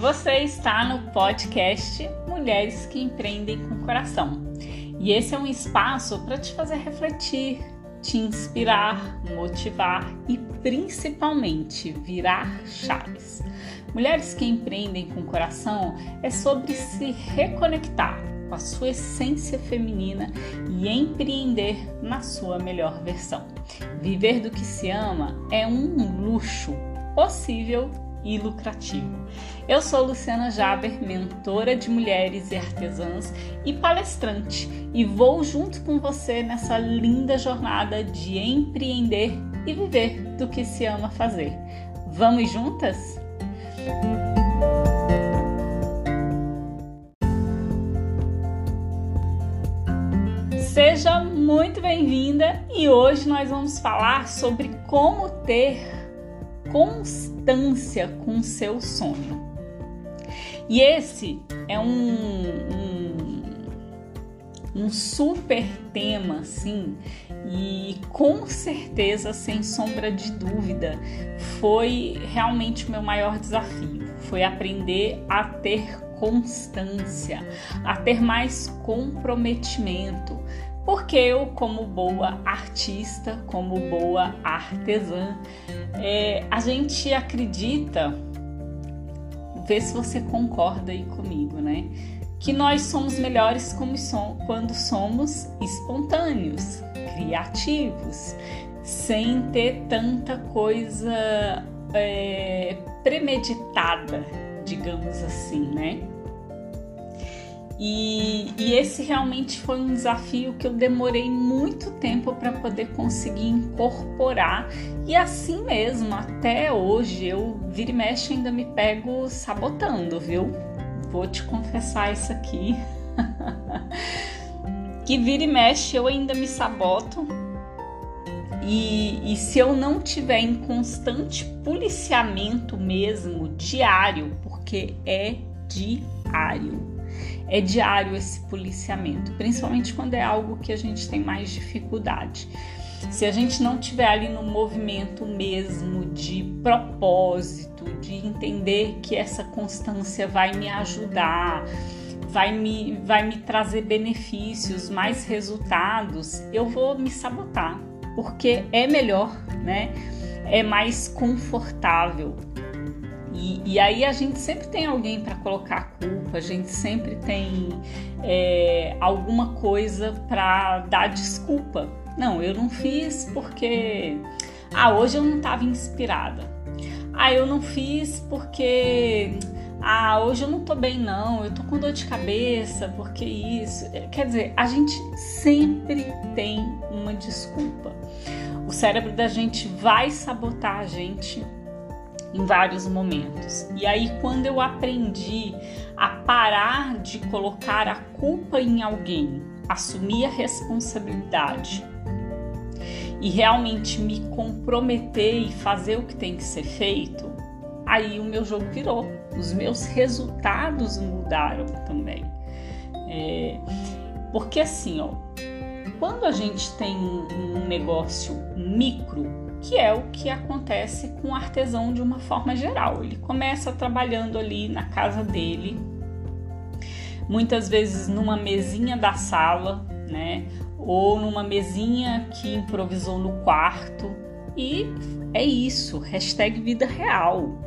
Você está no podcast Mulheres que Empreendem com Coração. E esse é um espaço para te fazer refletir, te inspirar, motivar e principalmente virar chaves. Mulheres que Empreendem com Coração é sobre se reconectar com a sua essência feminina e empreender na sua melhor versão. Viver do que se ama é um luxo possível e lucrativo. Eu sou Luciana Jaber, mentora de mulheres e artesãs e palestrante, e vou junto com você nessa linda jornada de empreender e viver do que se ama fazer. Vamos juntas? Seja muito bem-vinda e hoje nós vamos falar sobre como ter constância com seu sonho. E esse é um, um, um super tema, assim, e com certeza, sem sombra de dúvida, foi realmente o meu maior desafio. Foi aprender a ter constância, a ter mais comprometimento, porque eu, como boa artista, como boa artesã, é, a gente acredita, vê se você concorda aí comigo, né? Que nós somos melhores quando somos espontâneos, criativos, sem ter tanta coisa é, premeditada, digamos assim, né? E, e, esse realmente foi um desafio que eu demorei muito tempo para poder conseguir incorporar. E assim mesmo, até hoje, eu vira e mexe ainda me pego sabotando, viu? Vou te confessar isso aqui. que vira e mexe eu ainda me saboto. E, e se eu não tiver em constante policiamento mesmo, diário, porque é diário é diário esse policiamento, principalmente quando é algo que a gente tem mais dificuldade. Se a gente não tiver ali no movimento mesmo de propósito, de entender que essa constância vai me ajudar, vai me, vai me trazer benefícios, mais resultados, eu vou me sabotar, porque é melhor, né? É mais confortável e, e, aí a gente sempre tem alguém para colocar a culpa, a gente sempre tem é, alguma coisa para dar desculpa. Não, eu não fiz porque ah, hoje eu não estava inspirada. Ah, eu não fiz porque ah, hoje eu não tô bem não, eu tô com dor de cabeça, porque isso. Quer dizer, a gente sempre tem uma desculpa. O cérebro da gente vai sabotar a gente em vários momentos. E aí, quando eu aprendi a parar de colocar a culpa em alguém, assumir a responsabilidade e realmente me comprometer e fazer o que tem que ser feito, aí o meu jogo virou. Os meus resultados mudaram também. É, porque assim, ó, quando a gente tem um negócio micro, que é o que acontece com o artesão de uma forma geral. Ele começa trabalhando ali na casa dele, muitas vezes numa mesinha da sala, né? Ou numa mesinha que improvisou no quarto. E é isso, hashtag vida real.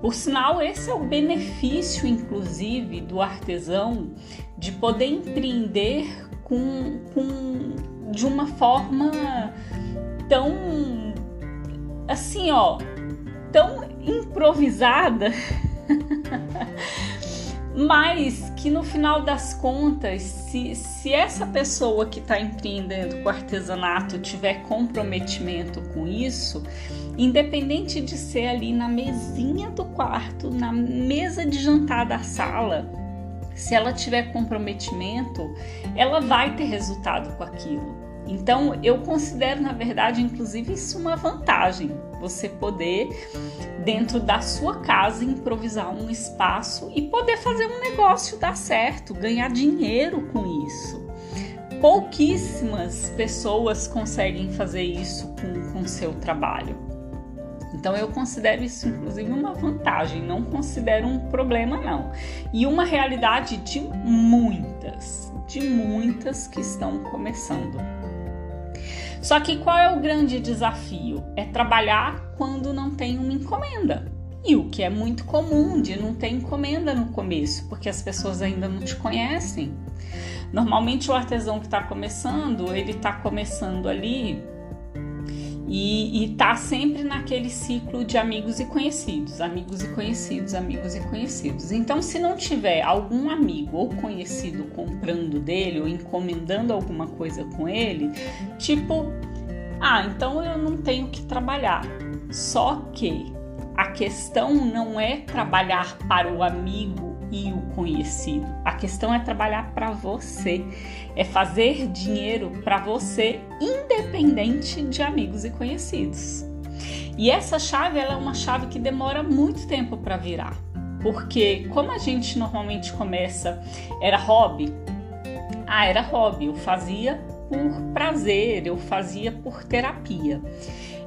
Por sinal, esse é o benefício, inclusive, do artesão de poder empreender com, com de uma forma tão assim, ó, tão improvisada, mas que no final das contas, se, se essa pessoa que está empreendendo com artesanato tiver comprometimento com isso, independente de ser ali na mesinha do quarto, na mesa de jantar da sala, se ela tiver comprometimento, ela vai ter resultado com aquilo. Então, eu considero, na verdade, inclusive, isso uma vantagem. Você poder, dentro da sua casa, improvisar um espaço e poder fazer um negócio dar certo, ganhar dinheiro com isso. Pouquíssimas pessoas conseguem fazer isso com o seu trabalho. Então eu considero isso inclusive uma vantagem, não considero um problema não. E uma realidade de muitas, de muitas que estão começando. Só que qual é o grande desafio? É trabalhar quando não tem uma encomenda. E o que é muito comum de não ter encomenda no começo, porque as pessoas ainda não te conhecem. Normalmente o artesão que está começando, ele está começando ali e, está sempre naquele ciclo de amigos e conhecidos, amigos e conhecidos, amigos e conhecidos. Então, se não tiver algum amigo ou conhecido comprando dele ou encomendando alguma coisa com ele, tipo, ah, então eu não tenho que trabalhar. Só que a questão não é trabalhar para o amigo e o conhecido. A questão é trabalhar para você, é fazer dinheiro para você, independente de amigos e conhecidos. E essa chave ela é uma chave que demora muito tempo para virar, porque como a gente normalmente começa, era hobby. Ah, era hobby, eu fazia por prazer, eu fazia por terapia.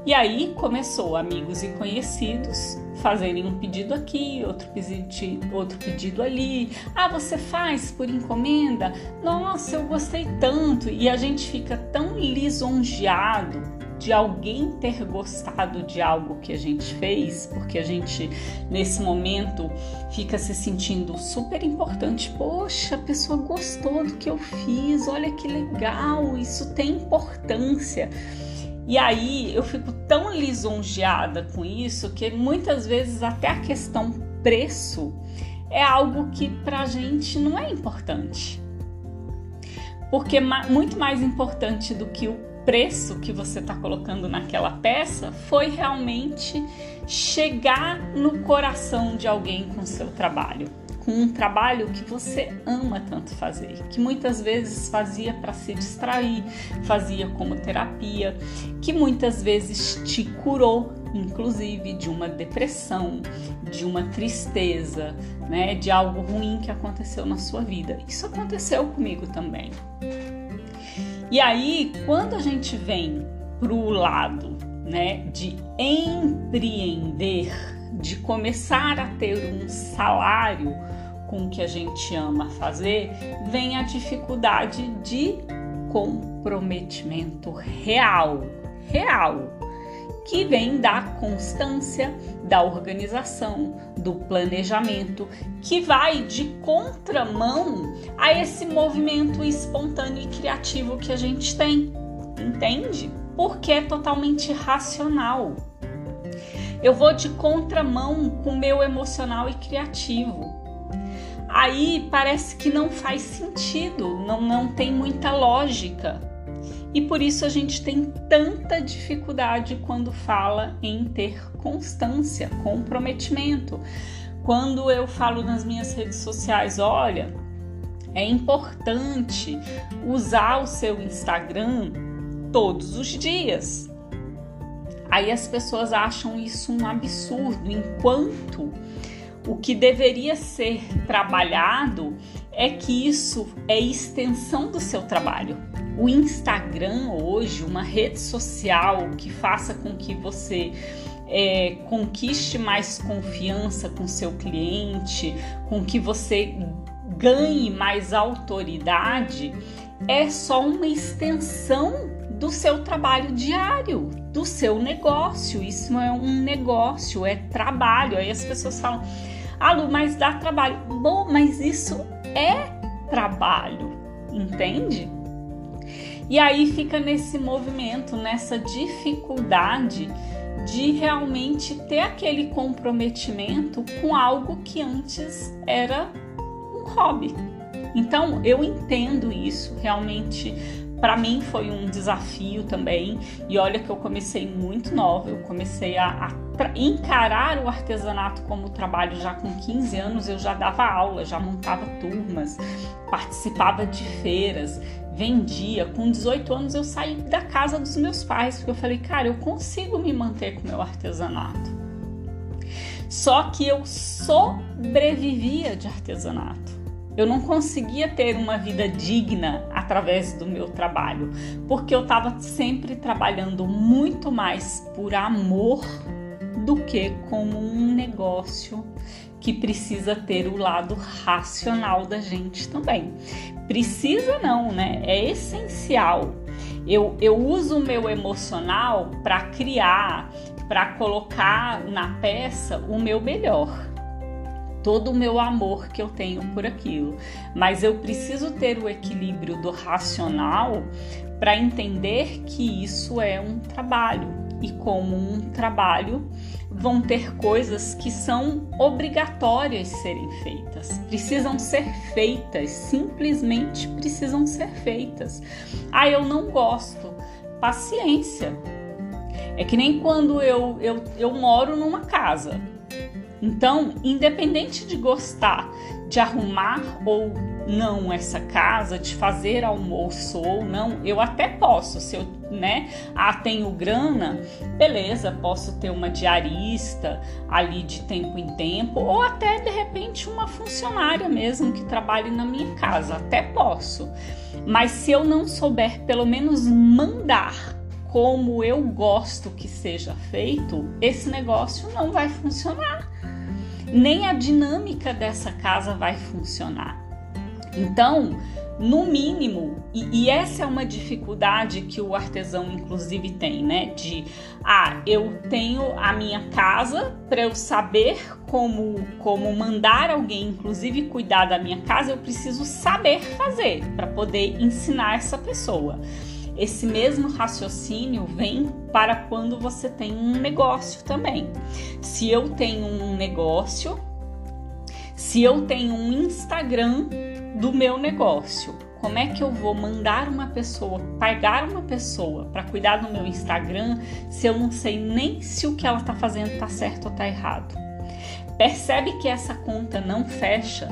E aí começou amigos e conhecidos fazerem um pedido aqui, outro pedido, outro pedido ali. Ah, você faz por encomenda? Nossa, eu gostei tanto. E a gente fica tão lisonjeado de alguém ter gostado de algo que a gente fez, porque a gente nesse momento fica se sentindo super importante. Poxa, a pessoa gostou do que eu fiz, olha que legal, isso tem importância. E aí eu fico tão lisonjeada com isso que muitas vezes até a questão preço é algo que pra gente não é importante. Porque muito mais importante do que o preço que você está colocando naquela peça foi realmente chegar no coração de alguém com seu trabalho com um trabalho que você ama tanto fazer, que muitas vezes fazia para se distrair, fazia como terapia, que muitas vezes te curou, inclusive de uma depressão, de uma tristeza, né, de algo ruim que aconteceu na sua vida. Isso aconteceu comigo também. E aí, quando a gente vem para o lado, né, de empreender, de começar a ter um salário com o que a gente ama fazer, vem a dificuldade de comprometimento real, real, que vem da constância, da organização, do planejamento, que vai de contramão a esse movimento espontâneo e criativo que a gente tem, entende? Porque é totalmente racional. Eu vou de contramão com o meu emocional e criativo. Aí parece que não faz sentido, não, não tem muita lógica. E por isso a gente tem tanta dificuldade quando fala em ter constância, comprometimento. Quando eu falo nas minhas redes sociais, olha, é importante usar o seu Instagram todos os dias. Aí as pessoas acham isso um absurdo, enquanto o que deveria ser trabalhado é que isso é extensão do seu trabalho. O Instagram hoje, uma rede social que faça com que você é, conquiste mais confiança com seu cliente, com que você ganhe mais autoridade, é só uma extensão do seu trabalho diário, do seu negócio. Isso é um negócio, é trabalho. Aí as pessoas falam, ah, Lu, mas dá trabalho. Bom, mas isso é trabalho, entende? E aí fica nesse movimento, nessa dificuldade de realmente ter aquele comprometimento com algo que antes era um hobby. Então eu entendo isso, realmente para mim foi um desafio também. E olha que eu comecei muito nova, eu comecei a, a encarar o artesanato como trabalho já com 15 anos, eu já dava aula, já montava turmas, participava de feiras, vendia. Com 18 anos eu saí da casa dos meus pais, porque eu falei, cara, eu consigo me manter com meu artesanato. Só que eu sobrevivia de artesanato. Eu não conseguia ter uma vida digna através do meu trabalho, porque eu estava sempre trabalhando muito mais por amor do que como um negócio que precisa ter o lado racional da gente também. Precisa não, né? É essencial. Eu, eu uso o meu emocional para criar, para colocar na peça o meu melhor todo o meu amor que eu tenho por aquilo. Mas eu preciso ter o equilíbrio do racional para entender que isso é um trabalho e como um trabalho vão ter coisas que são obrigatórias serem feitas, precisam ser feitas, simplesmente precisam ser feitas. Ah, eu não gosto. Paciência. É que nem quando eu, eu, eu moro numa casa. Então, independente de gostar de arrumar ou não essa casa, de fazer almoço ou não, eu até posso, se eu, né, ah, tenho grana, beleza, posso ter uma diarista ali de tempo em tempo, ou até de repente uma funcionária mesmo que trabalhe na minha casa, até posso. Mas se eu não souber pelo menos mandar como eu gosto que seja feito, esse negócio não vai funcionar. Nem a dinâmica dessa casa vai funcionar. Então, no mínimo, e, e, essa é uma dificuldade que o artesão inclusive tem, né? De ah, eu tenho a minha casa para eu saber como como mandar alguém, inclusive cuidar da minha casa, eu preciso saber fazer para poder ensinar essa pessoa. Esse mesmo raciocínio vem para quando você tem um negócio também. Se eu tenho um negócio, se eu tenho um Instagram do meu negócio. Como é que eu vou mandar uma pessoa, pagar uma pessoa para cuidar do meu Instagram se eu não sei nem se o que ela está fazendo está certo ou está errado? Percebe que essa conta não fecha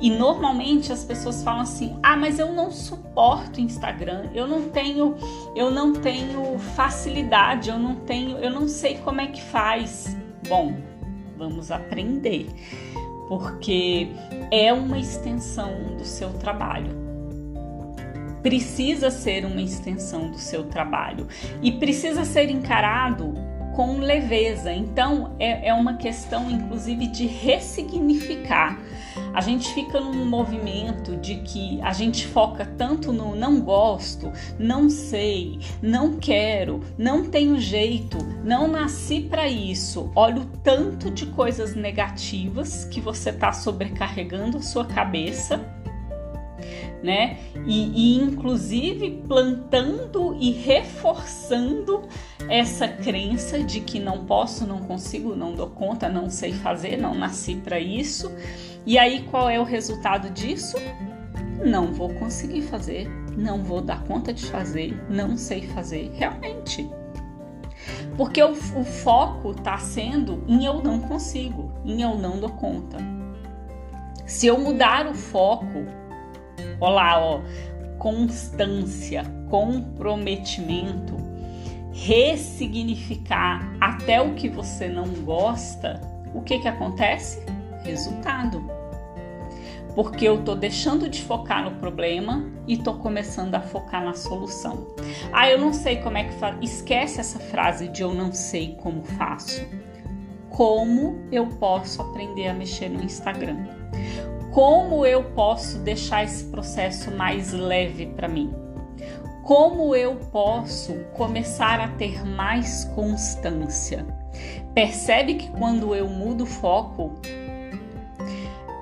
e normalmente as pessoas falam assim: "Ah, mas eu não suporto Instagram, eu não tenho, eu não tenho facilidade, eu não tenho, eu não sei como é que faz". Bom, vamos aprender porque é uma extensão do seu trabalho. Precisa ser uma extensão do seu trabalho e precisa ser encarado com leveza. Então, é, é uma questão, inclusive, de ressignificar. A gente fica num movimento de que a gente foca tanto no não gosto, não sei, não quero, não tenho jeito, não nasci para isso. Olha o tanto de coisas negativas que você está sobrecarregando a sua cabeça né? E, e, inclusive plantando e reforçando essa crença de que não posso, não consigo, não dou conta, não sei fazer, não nasci para isso. E aí qual é o resultado disso? Não vou conseguir fazer, não vou dar conta de fazer, não sei fazer, realmente. Porque o, o foco está sendo em eu não consigo, em eu não dou conta. Se eu mudar o foco, olá, ó, constância, comprometimento, ressignificar até o que você não gosta, o que que acontece? Resultado. Porque eu tô deixando de focar no problema e tô começando a focar na solução. Ah, eu não sei como é que faz. Esquece essa frase de eu não sei como faço. Como eu posso aprender a mexer no Instagram? Como eu posso deixar esse processo mais leve para mim? como eu posso começar a ter mais constância? Percebe que quando eu mudo o foco,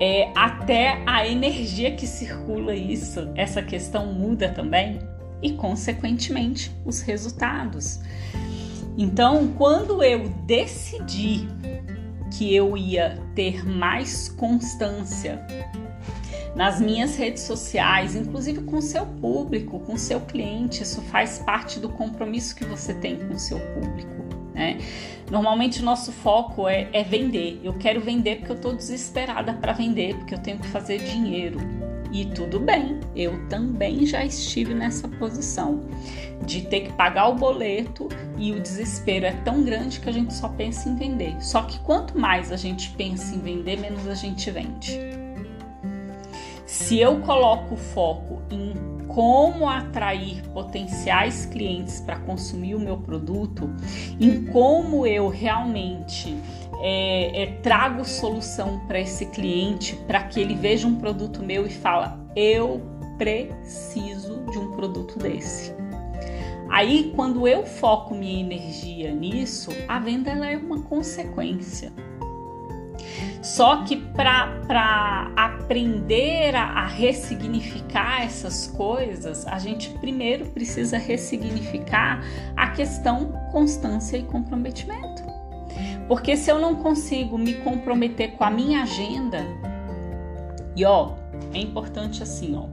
é, até a energia que circula isso, essa questão muda também e, consequentemente, os resultados. Então, quando eu decidi que eu ia ter mais constância nas minhas redes sociais, inclusive com seu público, com seu cliente. Isso faz parte do compromisso que você tem com seu público. Né? Normalmente o nosso foco é, é vender. Eu quero vender porque eu estou desesperada para vender, porque eu tenho que fazer dinheiro. E tudo bem, eu também já estive nessa posição de ter que pagar o boleto e o desespero é tão grande que a gente só pensa em vender. Só que quanto mais a gente pensa em vender, menos a gente vende. Se eu coloco o foco em como atrair potenciais clientes para consumir o meu produto, em como eu realmente é, é, trago solução para esse cliente, para que ele veja um produto meu e fala: eu preciso de um produto desse. Aí, quando eu foco minha energia nisso, a venda ela é uma consequência. Só que para aprender a, a ressignificar essas coisas, a gente primeiro precisa ressignificar a questão constância e comprometimento. Porque se eu não consigo me comprometer com a minha agenda, e ó, é importante assim, ó,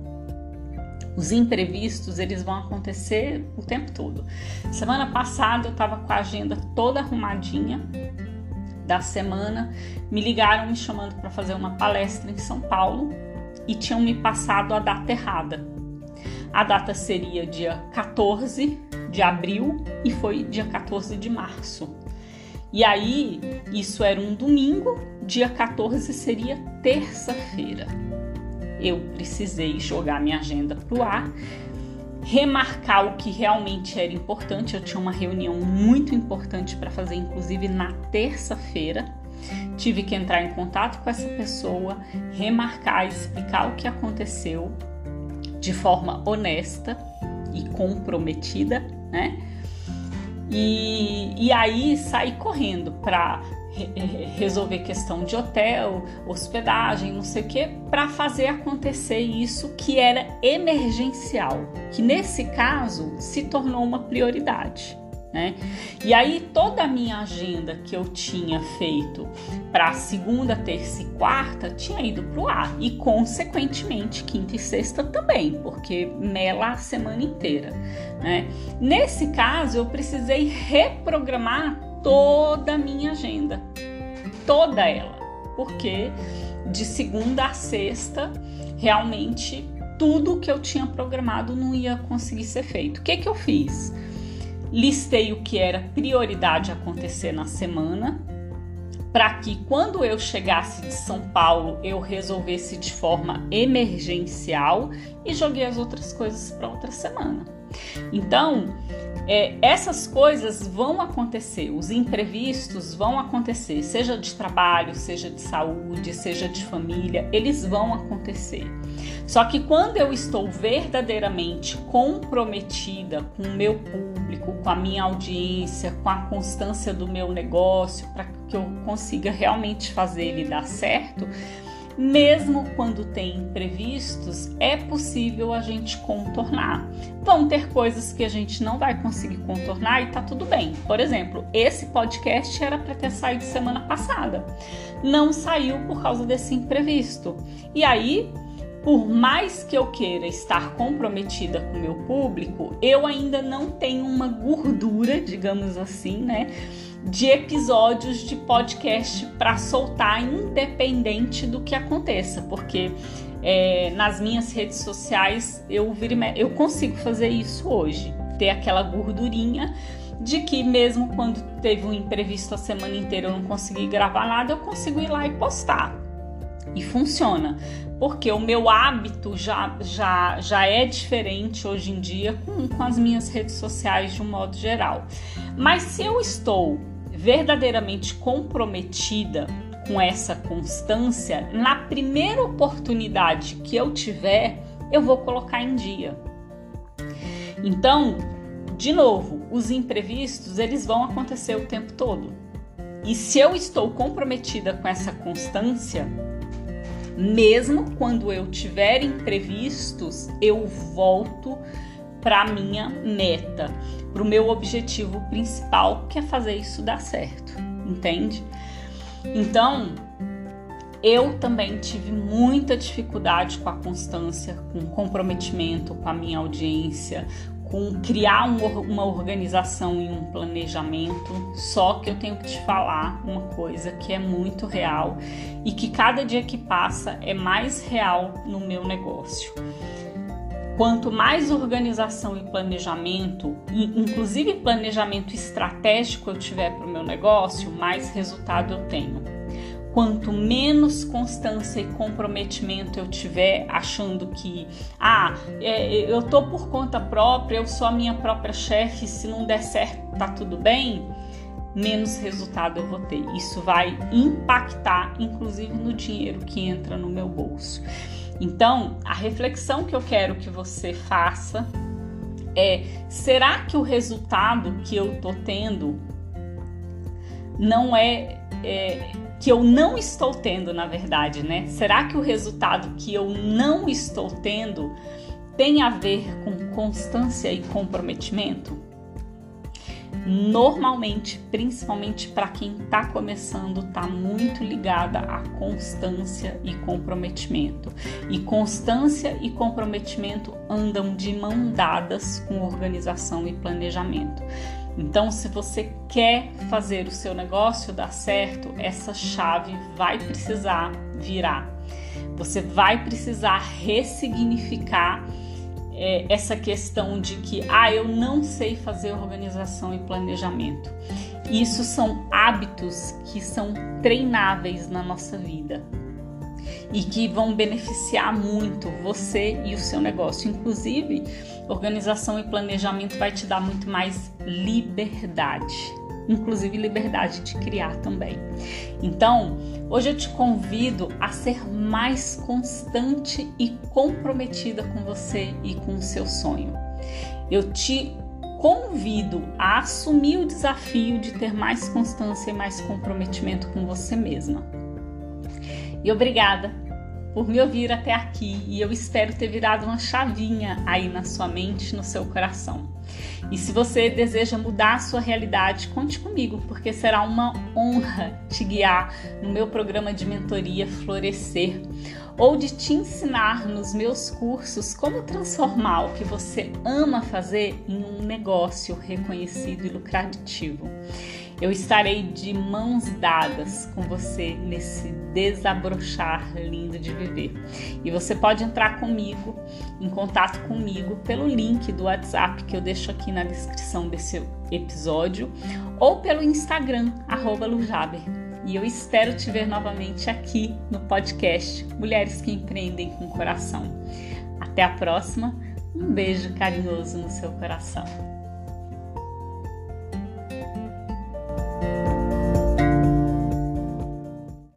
os imprevistos, eles vão acontecer o tempo todo. Semana passada eu estava com a agenda toda arrumadinha da semana, me ligaram me chamando para fazer uma palestra em São Paulo e tinham me passado a data errada. A data seria dia 14 de abril e foi dia 14 de março. E aí, isso era um domingo, dia 14 seria terça-feira eu precisei jogar minha agenda para o ar, remarcar o que realmente era importante. Eu tinha uma reunião muito importante para fazer, inclusive na terça-feira. Tive que entrar em contato com essa pessoa, remarcar, explicar o que aconteceu de forma honesta e comprometida, né? E, e aí sair correndo para resolver questão de hotel, hospedagem, não sei o que, para fazer acontecer isso que era emergencial, que nesse caso se tornou uma prioridade. Né? E aí toda a minha agenda que eu tinha feito para segunda, terça e quarta tinha ido para o ar e consequentemente quinta e sexta também, porque mela a semana inteira. Né? Nesse caso eu precisei reprogramar toda a minha agenda, toda ela, porque de segunda a sexta realmente tudo que eu tinha programado não ia conseguir ser feito. O que que eu fiz? Listei o que era prioridade acontecer na semana, para que quando eu chegasse de São Paulo eu resolvesse de forma emergencial e joguei as outras coisas para outra semana. Então, é, essas coisas vão acontecer, os imprevistos vão acontecer, seja de trabalho, seja de saúde, seja de família, eles vão acontecer. Só que quando eu estou verdadeiramente comprometida com o meu público, com a minha audiência, com a constância do meu negócio, para que eu consiga realmente fazer ele dar certo, mesmo quando tem imprevistos, é possível a gente contornar. Vão ter coisas que a gente não vai conseguir contornar e tá tudo bem. Por exemplo, esse podcast era para ter saído semana passada. Não saiu por causa desse imprevisto. E aí, por mais que eu queira estar comprometida com o meu público, eu ainda não tenho uma gordura, digamos assim, né? De episódios de podcast para soltar, independente do que aconteça, porque é, nas minhas redes sociais eu, eu consigo fazer isso hoje, ter aquela gordurinha de que mesmo quando teve um imprevisto a semana inteira eu não consegui gravar nada, eu consigo ir lá e postar. E funciona, porque o meu hábito já, já, já é diferente hoje em dia com, com as minhas redes sociais de um modo geral. Mas se eu estou verdadeiramente comprometida com essa constância, na primeira oportunidade que eu tiver, eu vou colocar em dia. Então, de novo, os imprevistos, eles vão acontecer o tempo todo. E se eu estou comprometida com essa constância, mesmo quando eu tiver imprevistos, eu volto para minha meta, para o meu objetivo principal, que é fazer isso dar certo, entende? Então, eu também tive muita dificuldade com a constância, com o comprometimento com a minha audiência, com criar um, uma organização e um planejamento. Só que eu tenho que te falar uma coisa que é muito real e que cada dia que passa é mais real no meu negócio. Quanto mais organização e planejamento, inclusive planejamento estratégico eu tiver para o meu negócio, mais resultado eu tenho. Quanto menos constância e comprometimento eu tiver, achando que, ah, é, eu tô por conta própria, eu sou a minha própria chefe, se não der certo, tá tudo bem, menos resultado eu vou ter. Isso vai impactar, inclusive, no dinheiro que entra no meu bolso. Então, a reflexão que eu quero que você faça é: será que o resultado que eu tô tendo não é, é que eu não estou tendo, na verdade, né? Será que o resultado que eu não estou tendo tem a ver com constância e comprometimento? Normalmente, principalmente para quem está começando, está muito ligada à constância e comprometimento. E constância e comprometimento andam de mão dadas com organização e planejamento. Então, se você quer fazer o seu negócio dar certo, essa chave vai precisar virar. Você vai precisar ressignificar é, essa questão de que, ah, eu não sei fazer organização e planejamento. Isso são hábitos que são treináveis na nossa vida e que vão beneficiar muito você e o seu negócio. Inclusive, organização e planejamento vai te dar muito mais liberdade, inclusive liberdade de criar também. Então, hoje eu te convido a ser mais constante e comprometida com você e com o seu sonho. Eu te convido a assumir o desafio de ter mais constância e mais comprometimento com você mesma. E obrigada por me ouvir até aqui e eu espero ter virado uma chavinha aí na sua mente, no seu coração. E se você deseja mudar a sua realidade, conte comigo, porque será uma honra te guiar no meu programa de mentoria Florescer ou de te ensinar nos meus cursos como transformar o que você ama fazer em um negócio reconhecido e lucrativo. Eu estarei de mãos dadas com você nesse desabrochar lindo de viver. E você pode entrar comigo, em contato comigo, pelo link do WhatsApp que eu deixo aqui na descrição desse episódio ou pelo Instagram, Lujaber. E eu espero te ver novamente aqui no podcast Mulheres que Empreendem com Coração. Até a próxima, um beijo carinhoso no seu coração.